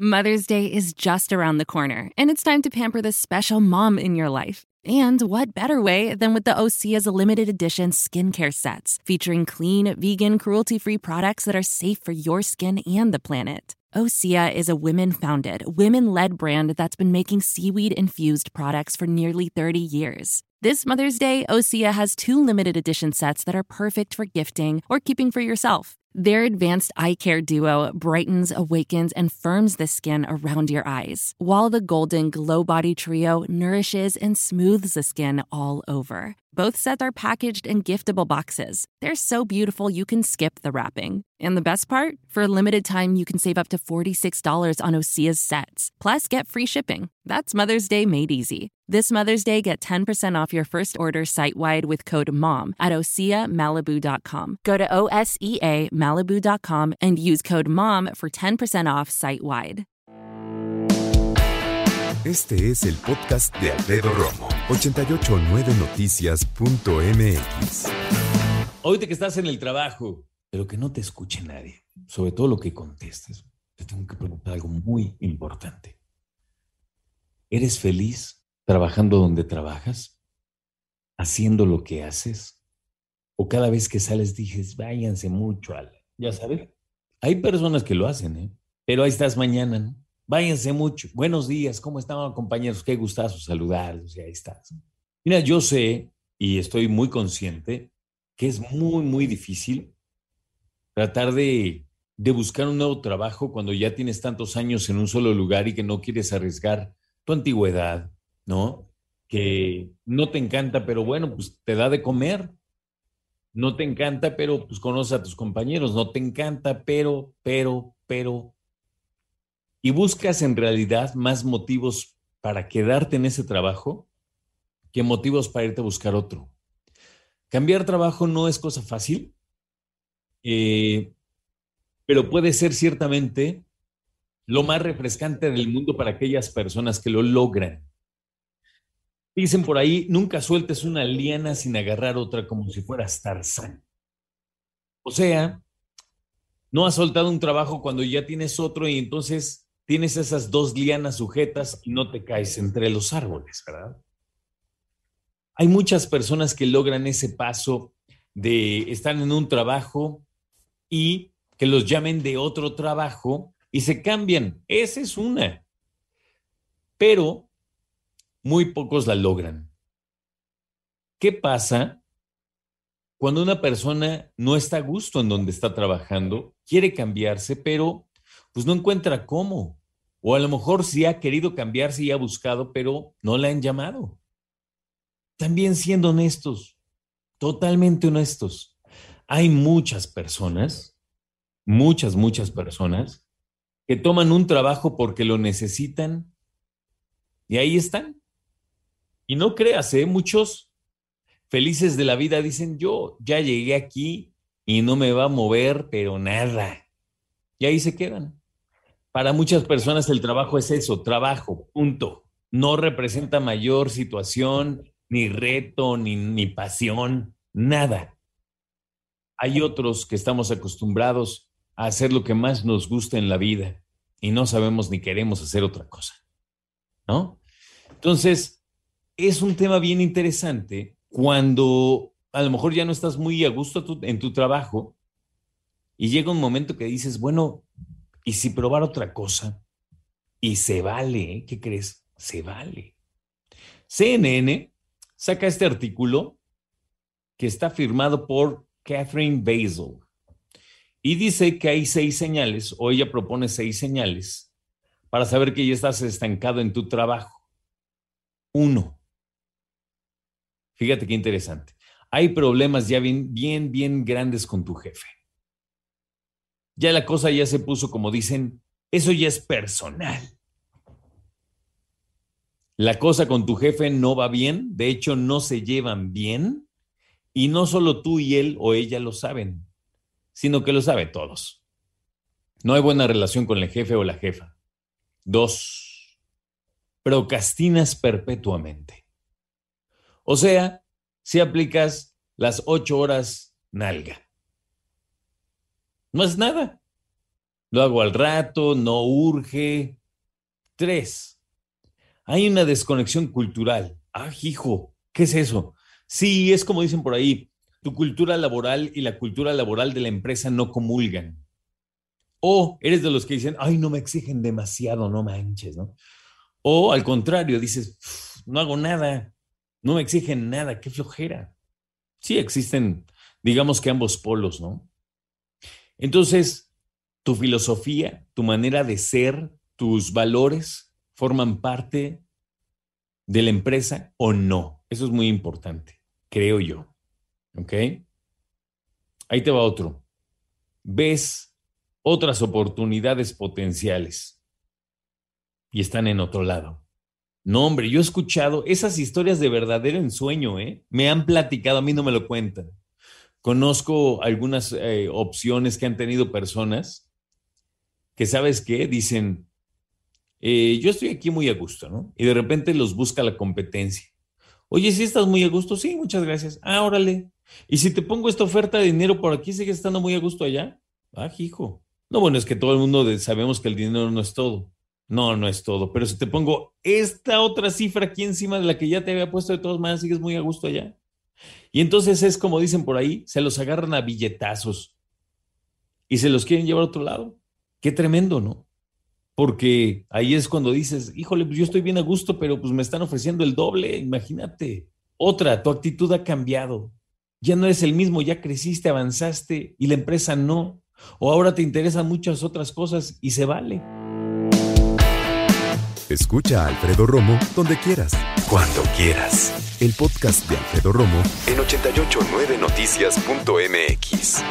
Mother's Day is just around the corner, and it's time to pamper the special mom in your life. And what better way than with the Osea's limited edition skincare sets featuring clean, vegan, cruelty free products that are safe for your skin and the planet. Osea is a women founded, women led brand that's been making seaweed infused products for nearly 30 years. This Mother's Day, Osea has two limited edition sets that are perfect for gifting or keeping for yourself. Their advanced eye care duo brightens, awakens, and firms the skin around your eyes, while the Golden Glow Body Trio nourishes and smooths the skin all over. Both sets are packaged in giftable boxes. They're so beautiful you can skip the wrapping. And the best part? For a limited time, you can save up to $46 on Osea's sets. Plus, get free shipping. That's Mother's Day made easy. This Mother's Day, get 10% off your first order site wide with code MOM at OseaMalibu.com. Go to O S E A Malibu.com and use code MOM for 10% off site wide. Este es el podcast de Alfredo Romo, 889noticias.mx. Ahorita que estás en el trabajo, pero que no te escuche nadie, sobre todo lo que contestes, te tengo que preguntar algo muy importante. ¿Eres feliz trabajando donde trabajas? ¿Haciendo lo que haces? ¿O cada vez que sales dices, váyanse mucho al... Ya sabes, hay personas que lo hacen, ¿eh? Pero ahí estás mañana, ¿no? Váyanse mucho. Buenos días, ¿cómo están compañeros? Qué gustazo saludarlos y ahí estás. Mira, yo sé y estoy muy consciente que es muy, muy difícil tratar de, de buscar un nuevo trabajo cuando ya tienes tantos años en un solo lugar y que no quieres arriesgar tu antigüedad, ¿no? Que no te encanta, pero bueno, pues te da de comer. No te encanta, pero pues conoce a tus compañeros. No te encanta, pero, pero, pero, y buscas en realidad más motivos para quedarte en ese trabajo que motivos para irte a buscar otro. Cambiar trabajo no es cosa fácil, eh, pero puede ser ciertamente lo más refrescante del mundo para aquellas personas que lo logran. Dicen por ahí, nunca sueltes una liana sin agarrar otra como si fueras Tarzán. O sea, no has soltado un trabajo cuando ya tienes otro y entonces tienes esas dos lianas sujetas y no te caes entre los árboles, ¿verdad? Hay muchas personas que logran ese paso de estar en un trabajo y que los llamen de otro trabajo y se cambian. Esa es una. Pero muy pocos la logran. ¿Qué pasa cuando una persona no está a gusto en donde está trabajando, quiere cambiarse, pero pues no encuentra cómo? O a lo mejor sí ha querido cambiarse y ha buscado, pero no la han llamado. También siendo honestos, totalmente honestos. Hay muchas personas, muchas, muchas personas que toman un trabajo porque lo necesitan y ahí están. Y no creas, ¿eh? muchos felices de la vida dicen, yo ya llegué aquí y no me va a mover, pero nada. Y ahí se quedan. Para muchas personas el trabajo es eso, trabajo, punto. No representa mayor situación, ni reto, ni, ni pasión, nada. Hay otros que estamos acostumbrados hacer lo que más nos gusta en la vida y no sabemos ni queremos hacer otra cosa. ¿No? Entonces, es un tema bien interesante cuando a lo mejor ya no estás muy a gusto en tu trabajo y llega un momento que dices, bueno, y si probar otra cosa, y se vale, ¿eh? ¿qué crees? Se vale. CNN saca este artículo que está firmado por Catherine Basil y dice que hay seis señales, o ella propone seis señales, para saber que ya estás estancado en tu trabajo. Uno, fíjate qué interesante, hay problemas ya bien, bien, bien grandes con tu jefe ya la cosa ya se puso, como dicen, eso ya es personal. La cosa con tu jefe no va bien, de hecho no se llevan bien, y no solo tú y él o ella lo saben, sino que lo sabe todos. No hay buena relación con el jefe o la jefa. Dos, procrastinas perpetuamente. O sea, si aplicas las ocho horas nalga. No es nada. lo hago al rato, no urge. Tres, hay una desconexión cultural. Ah, hijo, ¿qué es eso? Sí, es como dicen por ahí, tu cultura laboral y la cultura laboral de la empresa no comulgan. O eres de los que dicen, ay, no me exigen demasiado, no manches, ¿no? O al contrario, dices, no hago nada, no me exigen nada, qué flojera. Sí, existen, digamos que ambos polos, ¿no? Entonces, tu filosofía, tu manera de ser, tus valores forman parte de la empresa o no. Eso es muy importante, creo yo. ¿Ok? Ahí te va otro. Ves otras oportunidades potenciales y están en otro lado. No, hombre, yo he escuchado esas historias de verdadero ensueño, ¿eh? Me han platicado, a mí no me lo cuentan. Conozco algunas eh, opciones que han tenido personas que, ¿sabes qué? Dicen, eh, yo estoy aquí muy a gusto, ¿no? Y de repente los busca la competencia. Oye, si estás muy a gusto, sí, muchas gracias. Ah, órale. Y si te pongo esta oferta de dinero por aquí, ¿sigues estando muy a gusto allá? Ah, hijo. No, bueno, es que todo el mundo sabemos que el dinero no es todo. No, no es todo. Pero si te pongo esta otra cifra aquí encima de la que ya te había puesto de todas maneras, sigues muy a gusto allá. Y entonces es como dicen por ahí, se los agarran a billetazos y se los quieren llevar a otro lado. Qué tremendo, ¿no? Porque ahí es cuando dices, híjole, pues yo estoy bien a gusto, pero pues me están ofreciendo el doble, imagínate. Otra, tu actitud ha cambiado. Ya no eres el mismo, ya creciste, avanzaste y la empresa no. O ahora te interesan muchas otras cosas y se vale. Escucha a Alfredo Romo donde quieras. Cuando quieras. El podcast de Alfredo Romo en 889noticias.mx.